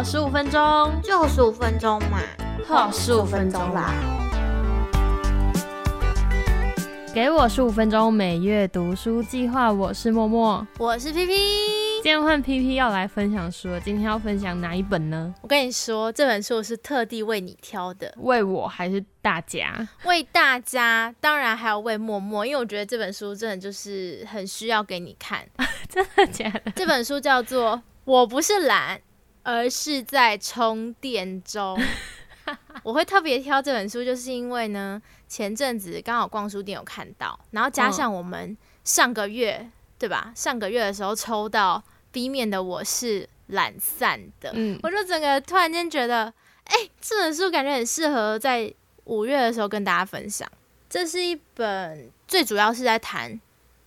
好十五分钟，就十五分钟嘛，好十五分钟啦。给我十五分钟，每月读书计划。我是默默，我是 P P。今天换 P P 要来分享书，今天要分享哪一本呢？我跟你说，这本书是特地为你挑的，为我还是大家？为大家，当然还要为默默，因为我觉得这本书真的就是很需要给你看。真的假的？这本书叫做《我不是懒》。而是在充电中。我会特别挑这本书，就是因为呢，前阵子刚好逛书店有看到，然后加上我们上个月对吧？上个月的时候抽到 B 面的，我是懒散的，嗯，我就整个突然间觉得，哎，这本书感觉很适合在五月的时候跟大家分享。这是一本最主要是在谈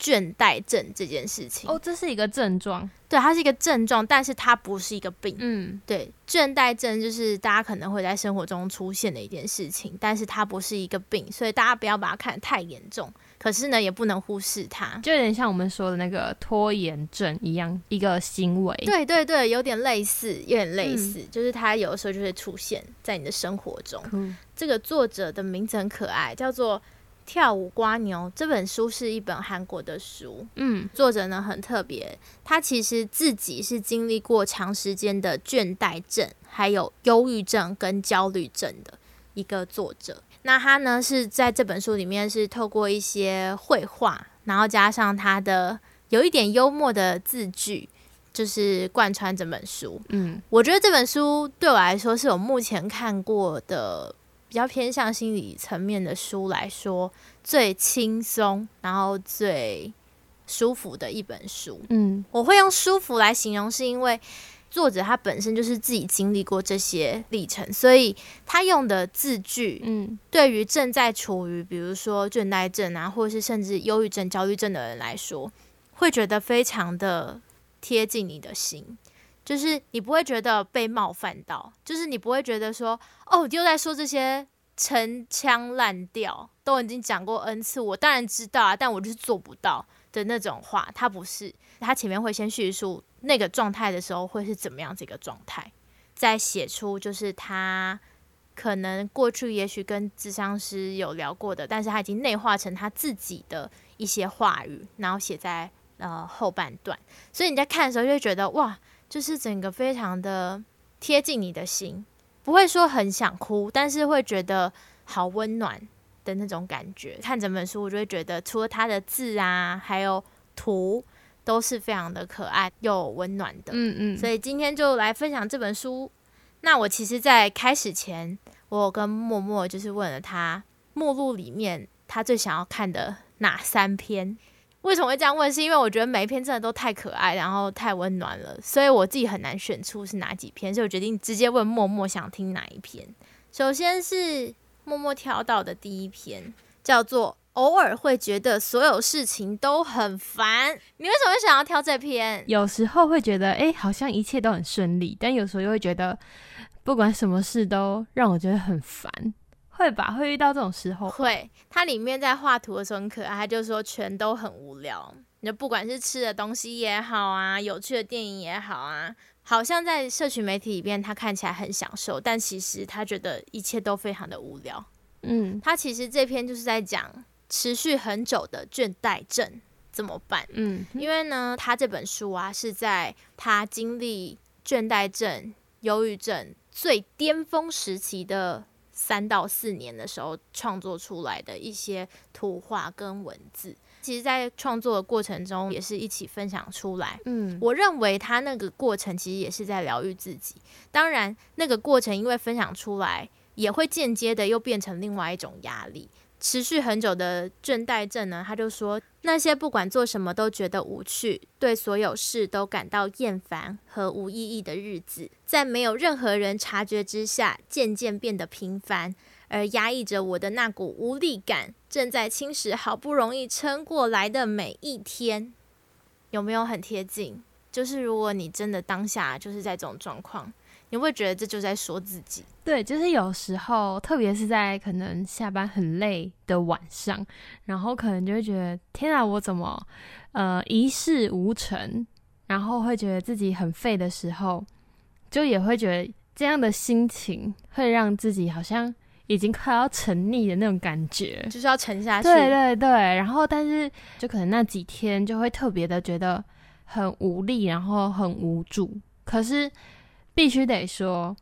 倦怠症这件事情。哦，这是一个症状。对，它是一个症状，但是它不是一个病。嗯，对，倦怠症就是大家可能会在生活中出现的一件事情，但是它不是一个病，所以大家不要把它看得太严重。可是呢，也不能忽视它，就有点像我们说的那个拖延症一样，一个行为。对对对，有点类似，有点类似，就是它有的时候就会出现在你的生活中。这个作者的名字很可爱，叫做。跳舞瓜牛这本书是一本韩国的书，嗯，作者呢很特别，他其实自己是经历过长时间的倦怠症，还有忧郁症跟焦虑症的一个作者。那他呢是在这本书里面是透过一些绘画，然后加上他的有一点幽默的字句，就是贯穿整本书。嗯，我觉得这本书对我来说是我目前看过的。比较偏向心理层面的书来说，最轻松，然后最舒服的一本书。嗯，我会用舒服来形容，是因为作者他本身就是自己经历过这些历程，所以他用的字句，嗯，对于正在处于比如说倦怠症啊，或者是甚至忧郁症、焦虑症的人来说，会觉得非常的贴近你的心。就是你不会觉得被冒犯到，就是你不会觉得说，哦，又在说这些陈腔滥调，都已经讲过 n 次，我当然知道啊，但我就是做不到的那种话。他不是，他前面会先叙述那个状态的时候会是怎么样这个状态，再写出就是他可能过去也许跟智商师有聊过的，但是他已经内化成他自己的一些话语，然后写在呃后半段，所以你在看的时候就会觉得哇。就是整个非常的贴近你的心，不会说很想哭，但是会觉得好温暖的那种感觉。看整本书，我就会觉得除了它的字啊，还有图，都是非常的可爱又温暖的。嗯嗯。所以今天就来分享这本书。那我其实，在开始前，我跟默默就是问了他目录里面他最想要看的哪三篇。为什么会这样问？是因为我觉得每一篇真的都太可爱，然后太温暖了，所以我自己很难选出是哪几篇，所以我决定直接问默默想听哪一篇。首先是默默挑到的第一篇，叫做《偶尔会觉得所有事情都很烦》。你为什么会想要挑这篇？有时候会觉得，哎，好像一切都很顺利，但有时候又会觉得，不管什么事都让我觉得很烦。会吧，会遇到这种时候。会，它里面在画图的时候很可爱，他就说全都很无聊。你就不管是吃的东西也好啊，有趣的电影也好啊，好像在社群媒体里面他看起来很享受，但其实他觉得一切都非常的无聊。嗯，他其实这篇就是在讲持续很久的倦怠症怎么办。嗯，因为呢，他这本书啊是在他经历倦怠症、忧郁症最巅峰时期的。三到四年的时候创作出来的一些图画跟文字，其实，在创作的过程中也是一起分享出来。嗯，我认为他那个过程其实也是在疗愈自己。当然，那个过程因为分享出来，也会间接的又变成另外一种压力。持续很久的倦怠症呢，他就说那些不管做什么都觉得无趣，对所有事都感到厌烦和无意义的日子，在没有任何人察觉之下，渐渐变得平凡，而压抑着我的那股无力感，正在侵蚀好不容易撑过来的每一天。有没有很贴近？就是如果你真的当下就是在这种状况。你会觉得这就在说自己？对，就是有时候，特别是在可能下班很累的晚上，然后可能就会觉得天啊，我怎么呃一事无成，然后会觉得自己很废的时候，就也会觉得这样的心情会让自己好像已经快要沉溺的那种感觉，就是要沉下去。对对对，然后但是就可能那几天就会特别的觉得很无力，然后很无助。可是必须得说，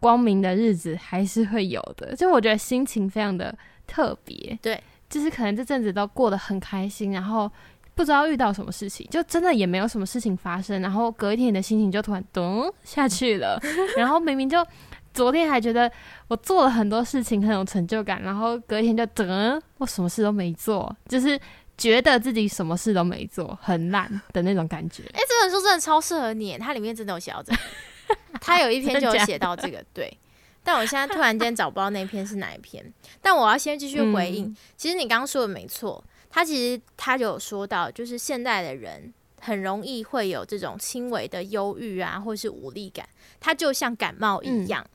光明的日子还是会有的。就我觉得心情非常的特别，对，就是可能这阵子都过得很开心，然后。不知道遇到什么事情，就真的也没有什么事情发生，然后隔一天你的心情就突然咚下去了，然后明明就昨天还觉得我做了很多事情很有成就感，然后隔一天就噔，我什么事都没做，就是觉得自己什么事都没做，很烂的那种感觉。哎，这本书真的超适合你，它里面真的有写到这个，它有一篇就有写到这个，对。但我现在突然间找不到那篇是哪一篇，但我要先继续回应。其实你刚刚说的没错。他其实他有说到，就是现代的人很容易会有这种轻微的忧郁啊，或是无力感。它就像感冒一样，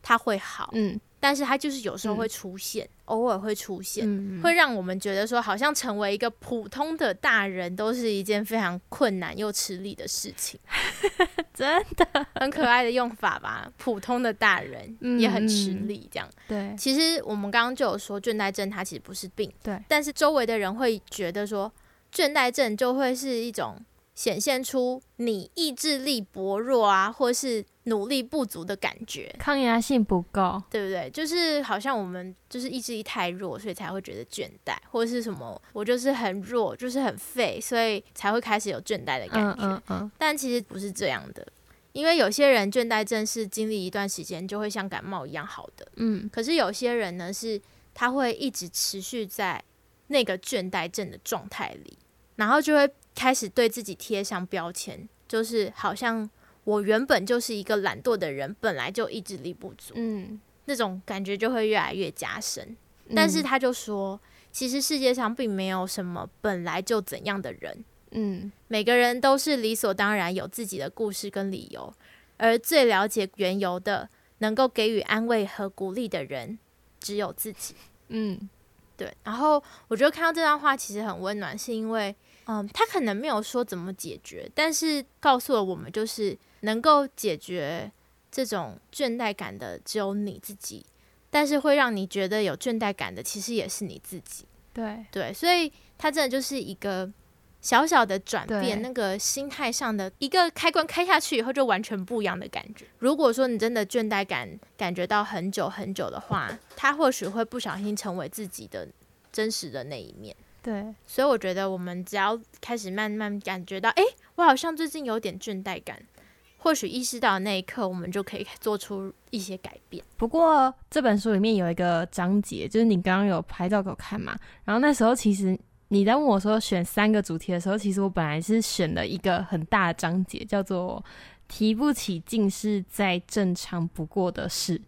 它会好。嗯。但是它就是有时候会出现，偶尔会出现，会让我们觉得说，好像成为一个普通的大人都是一件非常困难又吃力的事情。真的很可爱的用法吧？普通的大人也很吃力，这样。对，其实我们刚刚就有说，倦怠症它其实不是病。对，但是周围的人会觉得说，倦怠症就会是一种。显现出你意志力薄弱啊，或是努力不足的感觉，抗压性不够，对不对？就是好像我们就是意志力太弱，所以才会觉得倦怠，或者是什么我就是很弱，就是很废，所以才会开始有倦怠的感觉。嗯嗯。但其实不是这样的，因为有些人倦怠症是经历一段时间就会像感冒一样好的。嗯。可是有些人呢，是他会一直持续在那个倦怠症的状态里。然后就会开始对自己贴上标签，就是好像我原本就是一个懒惰的人，本来就意志力不足，嗯，那种感觉就会越来越加深。但是他就说，其实世界上并没有什么本来就怎样的人，嗯，每个人都是理所当然有自己的故事跟理由，而最了解缘由的，能够给予安慰和鼓励的人，只有自己，嗯，对。然后我觉得看到这段话其实很温暖，是因为。嗯，他可能没有说怎么解决，但是告诉了我们，就是能够解决这种倦怠感的只有你自己，但是会让你觉得有倦怠感的，其实也是你自己。对对，所以他真的就是一个小小的转变，那个心态上的一个开关开下去以后，就完全不一样的感觉。如果说你真的倦怠感感觉到很久很久的话，他或许会不小心成为自己的真实的那一面。对，所以我觉得我们只要开始慢慢感觉到，哎，我好像最近有点倦怠感，或许意识到那一刻，我们就可以做出一些改变。不过这本书里面有一个章节，就是你刚刚有拍照给我看嘛，然后那时候其实你在问我说选三个主题的时候，其实我本来是选了一个很大的章节，叫做“提不起劲是再正常不过的事”，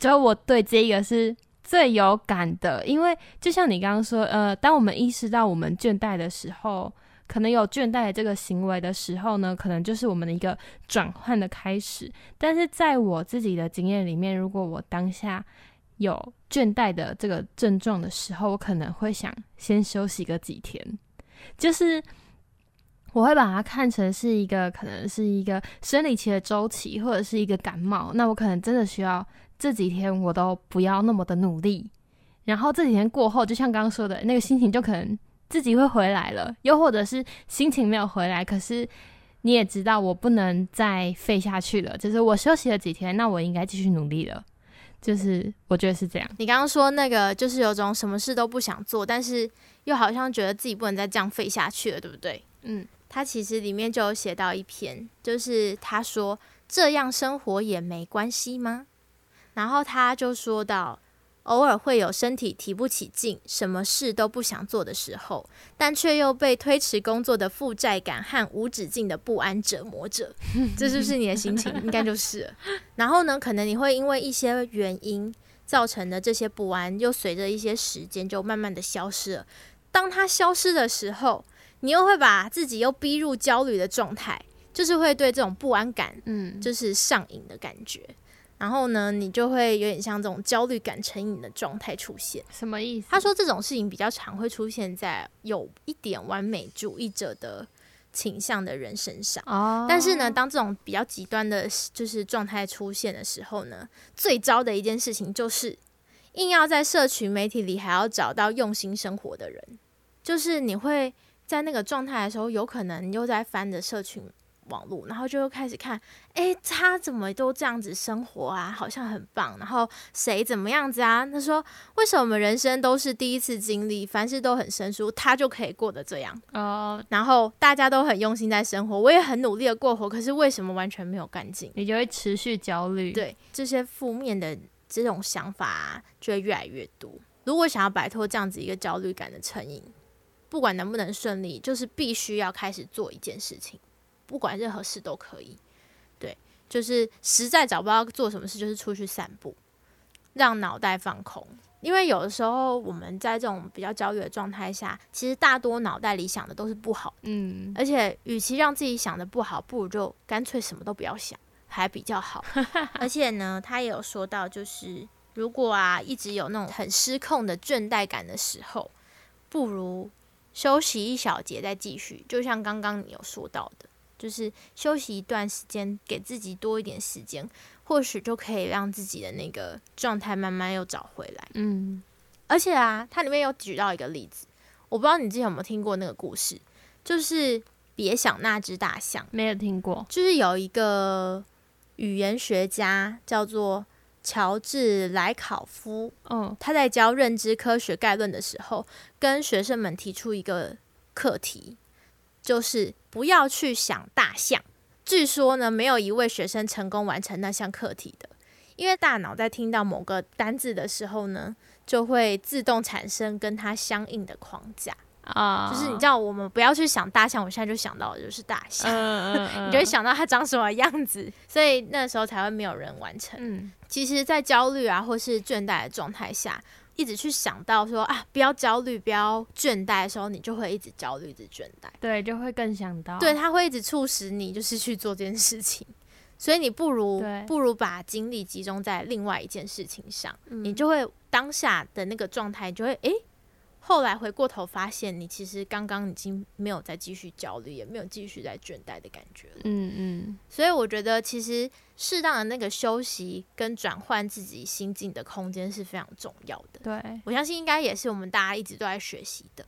就我对这个是。最有感的，因为就像你刚刚说，呃，当我们意识到我们倦怠的时候，可能有倦怠的这个行为的时候呢，可能就是我们的一个转换的开始。但是在我自己的经验里面，如果我当下有倦怠的这个症状的时候，我可能会想先休息个几天，就是 我会把它看成是一个可能是一个生理期的周期，或者是一个感冒，那我可能真的需要。这几天我都不要那么的努力，然后这几天过后，就像刚刚说的那个心情，就可能自己会回来了。又或者是心情没有回来，可是你也知道我不能再废下去了。就是我休息了几天，那我应该继续努力了。就是我觉得是这样。你刚刚说那个，就是有种什么事都不想做，但是又好像觉得自己不能再这样废下去了，对不对？嗯，他其实里面就有写到一篇，就是他说这样生活也没关系吗？然后他就说到，偶尔会有身体提不起劲，什么事都不想做的时候，但却又被推迟工作的负债感和无止境的不安折磨着。这就是你的心情，应该就是。然后呢，可能你会因为一些原因造成的这些不安，又随着一些时间就慢慢的消失了。当它消失的时候，你又会把自己又逼入焦虑的状态，就是会对这种不安感，嗯，就是上瘾的感觉。然后呢，你就会有点像这种焦虑感成瘾的状态出现。什么意思？他说这种事情比较常会出现在有一点完美主义者的倾向的人身上。哦，但是呢，当这种比较极端的，就是状态出现的时候呢，最糟的一件事情就是，硬要在社群媒体里还要找到用心生活的人，就是你会在那个状态的时候，有可能又在翻着社群。网络，然后就开始看，哎，他怎么都这样子生活啊？好像很棒。然后谁怎么样子啊？他说，为什么我们人生都是第一次经历，凡事都很生疏，他就可以过得这样？哦。然后大家都很用心在生活，我也很努力的过活，可是为什么完全没有干劲？你就会持续焦虑。对，这些负面的这种想法就会越来越多。如果想要摆脱这样子一个焦虑感的成瘾，不管能不能顺利，就是必须要开始做一件事情。不管任何事都可以，对，就是实在找不到做什么事，就是出去散步，让脑袋放空。因为有的时候我们在这种比较焦虑的状态下，其实大多脑袋里想的都是不好，嗯，而且与其让自己想的不好，不如就干脆什么都不要想，还比较好。而且呢，他也有说到，就是如果啊一直有那种很失控的倦怠感的时候，不如休息一小节再继续。就像刚刚你有说到的。就是休息一段时间，给自己多一点时间，或许就可以让自己的那个状态慢慢又找回来。嗯，而且啊，它里面有举到一个例子，我不知道你之前有没有听过那个故事，就是别想那只大象，没有听过。就是有一个语言学家叫做乔治莱考夫，嗯，他在教认知科学概论的时候，跟学生们提出一个课题。就是不要去想大象。据说呢，没有一位学生成功完成那项课题的，因为大脑在听到某个单字的时候呢，就会自动产生跟它相应的框架啊。就是你知道，我们不要去想大象，我现在就想到的就是大象，你就会想到它长什么样子，所以那时候才会没有人完成。嗯，其实，在焦虑啊或是倦怠的状态下。一直去想到说啊，不要焦虑，不要倦怠的时候，你就会一直焦虑，一直倦怠。对，就会更想到。对，它会一直促使你就是去做这件事情，所以你不如不如把精力集中在另外一件事情上，你就会当下的那个状态就会诶。后来回过头发现，你其实刚刚已经没有再继续焦虑，也没有继续在倦怠的感觉了。嗯嗯。所以我觉得，其实适当的那个休息跟转换自己心境的空间是非常重要的。对，我相信应该也是我们大家一直都在学习的。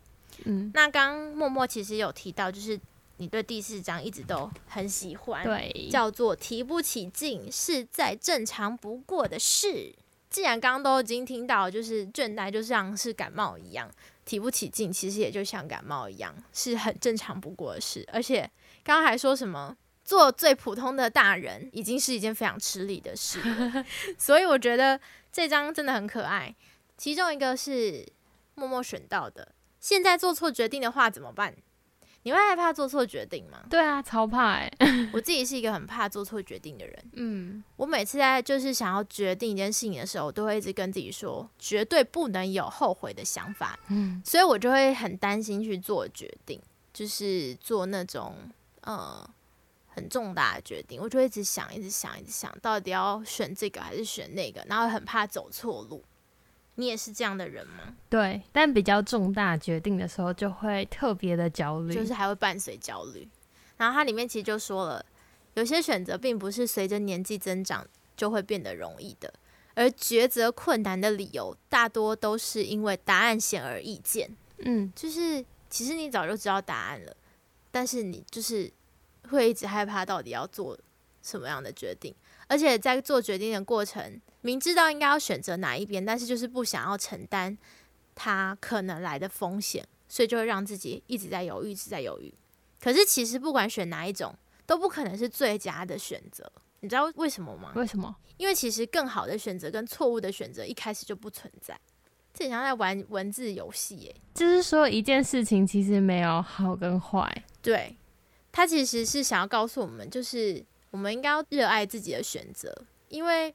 嗯。那刚默默其实有提到，就是你对第四章一直都很喜欢，对，叫做提不起劲是再正常不过的事。既然刚刚都已经听到，就是倦怠就像是感冒一样，提不起劲，其实也就像感冒一样，是很正常不过的事。而且刚刚还说什么做最普通的大人，已经是一件非常吃力的事。所以我觉得这张真的很可爱。其中一个是默默选到的，现在做错决定的话怎么办？你会害怕做错决定吗？对啊，超怕哎！我自己是一个很怕做错决定的人。嗯，我每次在就是想要决定一件事情的时候，我都会一直跟自己说，绝对不能有后悔的想法。嗯，所以我就会很担心去做决定，就是做那种呃很重大的决定，我就一直想，一直想，一直想到底要选这个还是选那个，然后很怕走错路。你也是这样的人吗？对，但比较重大决定的时候就会特别的焦虑，就是还会伴随焦虑。然后它里面其实就说了，有些选择并不是随着年纪增长就会变得容易的，而抉择困难的理由大多都是因为答案显而易见。嗯，就是其实你早就知道答案了，但是你就是会一直害怕到底要做什么样的决定，而且在做决定的过程。明知道应该要选择哪一边，但是就是不想要承担他可能来的风险，所以就会让自己一直在犹豫，一直在犹豫。可是其实不管选哪一种，都不可能是最佳的选择。你知道为什么吗？为什么？因为其实更好的选择跟错误的选择一开始就不存在。这像在玩文字游戏耶，就是说一件事情其实没有好跟坏。对，他其实是想要告诉我们，就是我们应该要热爱自己的选择，因为。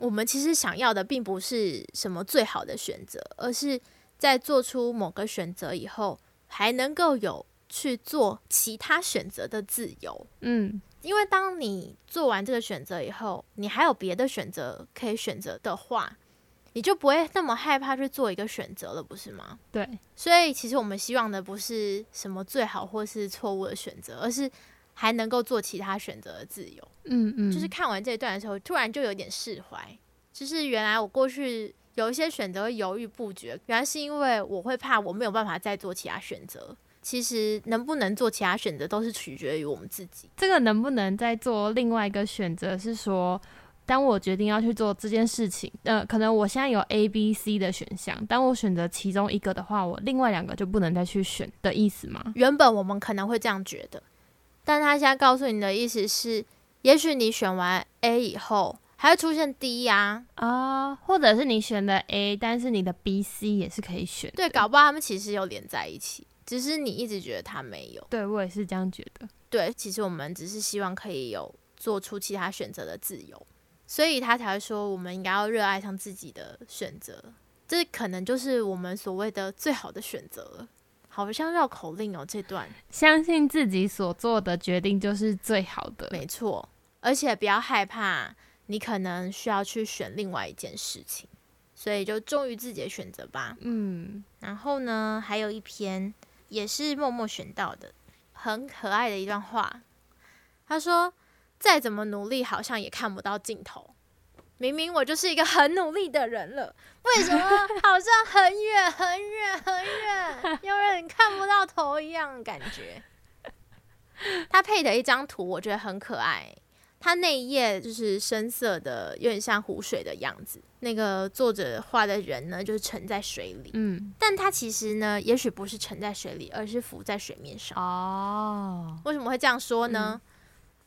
我们其实想要的并不是什么最好的选择，而是在做出某个选择以后，还能够有去做其他选择的自由。嗯，因为当你做完这个选择以后，你还有别的选择可以选择的话，你就不会那么害怕去做一个选择了，不是吗？对，所以其实我们希望的不是什么最好或是错误的选择，而是还能够做其他选择的自由。嗯嗯，就是看完这一段的时候，突然就有点释怀。就是原来我过去有一些选择犹豫不决，原来是因为我会怕我没有办法再做其他选择。其实能不能做其他选择，都是取决于我们自己。这个能不能再做另外一个选择，是说，当我决定要去做这件事情，呃，可能我现在有 A、B、C 的选项，当我选择其中一个的话，我另外两个就不能再去选的意思吗？原本我们可能会这样觉得，但他现在告诉你的意思是，也许你选完 A 以后，还会出现 D 呀，啊，或者是你选的 A，但是你的 B、C 也是可以选。对，搞不好他们其实有连在一起。只是你一直觉得他没有，对我也是这样觉得。对，其实我们只是希望可以有做出其他选择的自由，所以他才会说我们应该要热爱上自己的选择，这可能就是我们所谓的最好的选择。好像绕口令哦，这段相信自己所做的决定就是最好的，没错。而且不要害怕，你可能需要去选另外一件事情，所以就忠于自己的选择吧。嗯，然后呢，还有一篇。也是默默选到的，很可爱的一段话。他说：“再怎么努力，好像也看不到尽头。明明我就是一个很努力的人了，为什么 好像很远很远很远，有人看不到头一样感觉？”他配的一张图，我觉得很可爱。他那一页就是深色的，有点像湖水的样子。那个作者画的人呢，就是沉在水里。嗯，但他其实呢，也许不是沉在水里，而是浮在水面上。哦，为什么会这样说呢？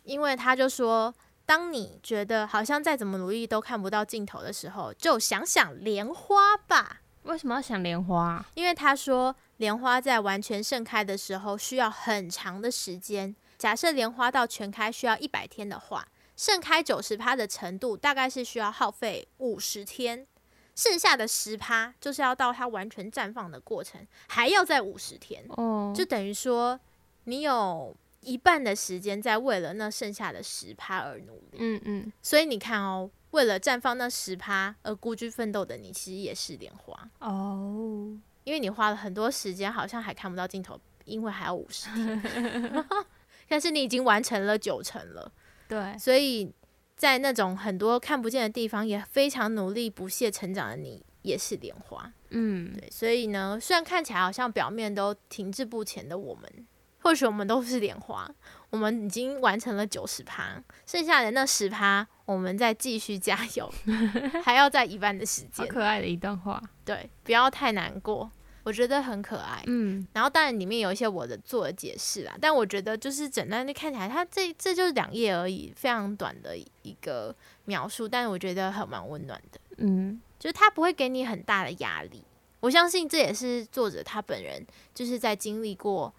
因为他就说，当你觉得好像再怎么努力都看不到尽头的时候，就想想莲花吧。为什么要想莲花？因为他说，莲花在完全盛开的时候需要很长的时间。假设莲花到全开需要一百天的话，盛开九十趴的程度大概是需要耗费五十天，剩下的十趴就是要到它完全绽放的过程还要再五十天。哦，就等于说你有一半的时间在为了那剩下的十趴而努力。嗯嗯，所以你看哦，为了绽放那十趴而孤军奋斗的你，其实也是莲花哦，因为你花了很多时间，好像还看不到尽头，因为还有五十天。但是你已经完成了九成了，对，所以在那种很多看不见的地方，也非常努力不懈成长的你，也是莲花，嗯，对。所以呢，虽然看起来好像表面都停滞不前的我们，或许我们都是莲花，我们已经完成了九十趴，剩下的那十趴，我们再继续加油，还要在一半的时间。可爱的一段话，对，不要太难过。我觉得很可爱，嗯，然后当然里面有一些我的做的解释啦，但我觉得就是整段的看起来，它这这就是两页而已，非常短的一个描述，但是我觉得很蛮温暖的，嗯，就是它不会给你很大的压力，我相信这也是作者他本人就是在经历过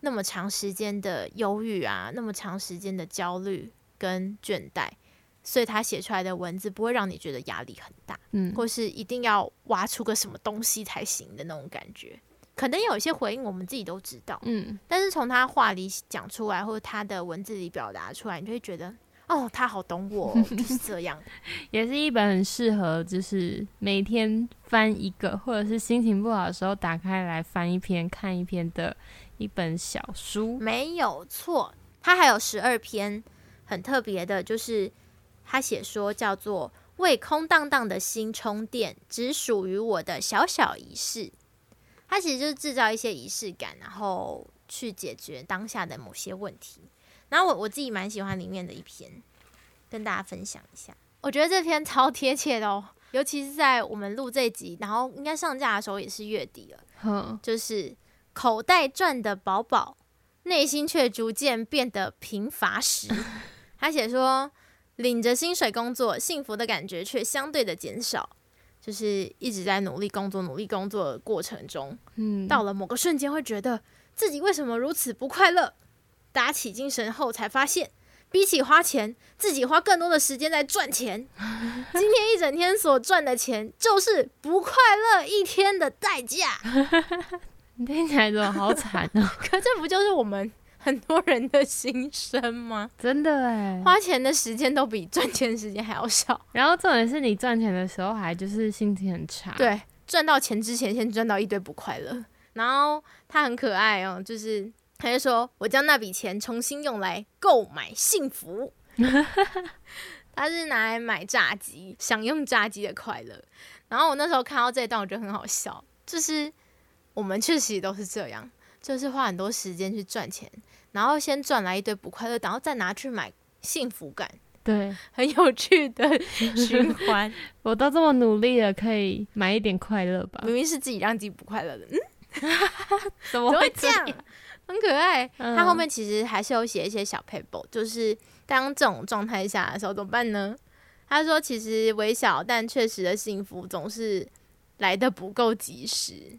那么长时间的忧郁啊，那么长时间的焦虑跟倦怠。所以他写出来的文字不会让你觉得压力很大，嗯，或是一定要挖出个什么东西才行的那种感觉。可能有一些回应我们自己都知道，嗯，但是从他话里讲出来，或者他的文字里表达出来，你就会觉得，哦，他好懂我，就是这样。也是一本很适合，就是每天翻一个，或者是心情不好的时候打开来翻一篇、看一篇的一本小书。没有错，他还有十二篇很特别的，就是。他写说叫做为空荡荡的心充电，只属于我的小小仪式。他其实就是制造一些仪式感，然后去解决当下的某些问题。然后我我自己蛮喜欢里面的一篇，跟大家分享一下。我觉得这篇超贴切的哦，尤其是在我们录这集，然后应该上架的时候也是月底了。就是口袋赚的饱饱，内心却逐渐变得贫乏时。他写说。领着薪水工作，幸福的感觉却相对的减少，就是一直在努力工作、努力工作的过程中，嗯，到了某个瞬间，会觉得自己为什么如此不快乐？打起精神后，才发现，比起花钱，自己花更多的时间在赚钱。今天一整天所赚的钱，就是不快乐一天的代价。你听起来怎么好惨啊？可这不就是我们很多人的心声吗？真的哎，花钱的时间都比赚钱的时间还要少。然后重点是你赚钱的时候还就是心情很差。对，赚到钱之前先赚到一堆不快乐。然后他很可爱哦，就是他就说我将那笔钱重新用来购买幸福。他是拿来买炸鸡，享用炸鸡的快乐。然后我那时候看到这一段，我觉得很好笑，就是我们确实都是这样，就是花很多时间去赚钱，然后先赚来一堆不快乐，然后再拿去买幸福感，对，很有趣的循环。我都这么努力了，可以买一点快乐吧？明明是自己让自己不快乐的，嗯，怎么会这样？很可爱。他后面其实还是有写一些小 paper，就是当这种状态下的时候怎么办呢？他说：“其实微小但确实的幸福总是来的不够及时，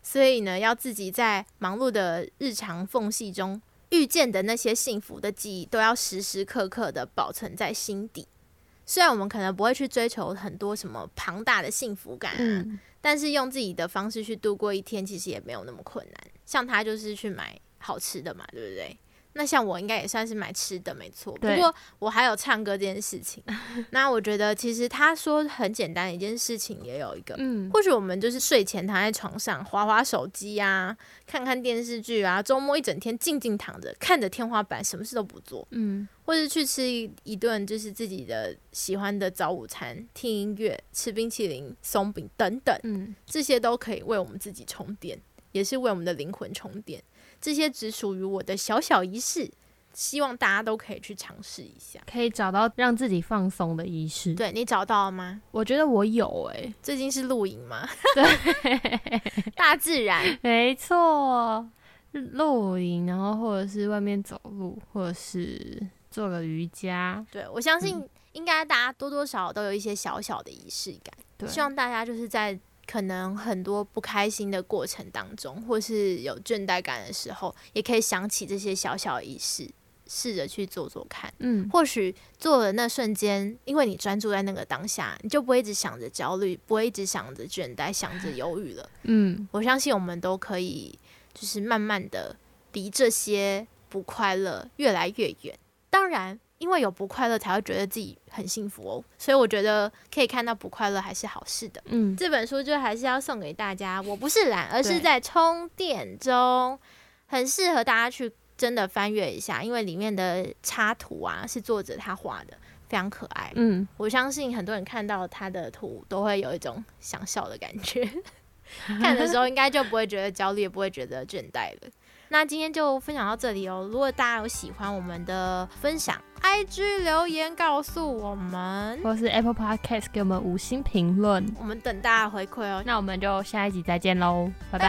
所以呢，要自己在忙碌的日常缝隙中遇见的那些幸福的记忆，都要时时刻刻的保存在心底。虽然我们可能不会去追求很多什么庞大的幸福感啊，但是用自己的方式去度过一天，其实也没有那么困难。像他就是去买好吃的嘛，对不对？”那像我应该也算是买吃的没错，不过我还有唱歌这件事情。那我觉得其实他说很简单的一件事情也有一个，嗯，或许我们就是睡前躺在床上划划手机啊，看看电视剧啊，周末一整天静静躺着看着天花板，什么事都不做，嗯，或者去吃一一顿就是自己的喜欢的早午餐，听音乐，吃冰淇淋、松饼等等，嗯，这些都可以为我们自己充电，也是为我们的灵魂充电。这些只属于我的小小仪式，希望大家都可以去尝试一下，可以找到让自己放松的仪式。对你找到了吗？我觉得我有诶，最近是露营吗？对，大自然，没错，露营，然后或者是外面走路，或者是做个瑜伽。对我相信，应该大家多多少少都有一些小小的仪式感。对，希望大家就是在。可能很多不开心的过程当中，或是有倦怠感的时候，也可以想起这些小小仪式，试着去做做看。嗯，或许做的那瞬间，因为你专注在那个当下，你就不会一直想着焦虑，不会一直想着倦怠，想着忧郁了。嗯，我相信我们都可以，就是慢慢的离这些不快乐越来越远。当然。因为有不快乐，才会觉得自己很幸福哦。所以我觉得可以看到不快乐还是好事的。嗯，这本书就还是要送给大家。我不是懒，而是在充电中，很适合大家去真的翻阅一下。因为里面的插图啊，是作者他画的，非常可爱。嗯，我相信很多人看到他的图都会有一种想笑的感觉。看的时候应该就不会觉得焦虑，也不会觉得倦怠了。那今天就分享到这里哦。如果大家有喜欢我们的分享，IG 留言告诉我们，或是 Apple Podcast 给我们五星评论，我们等大家回馈哦。那我们就下一集再见喽，拜拜。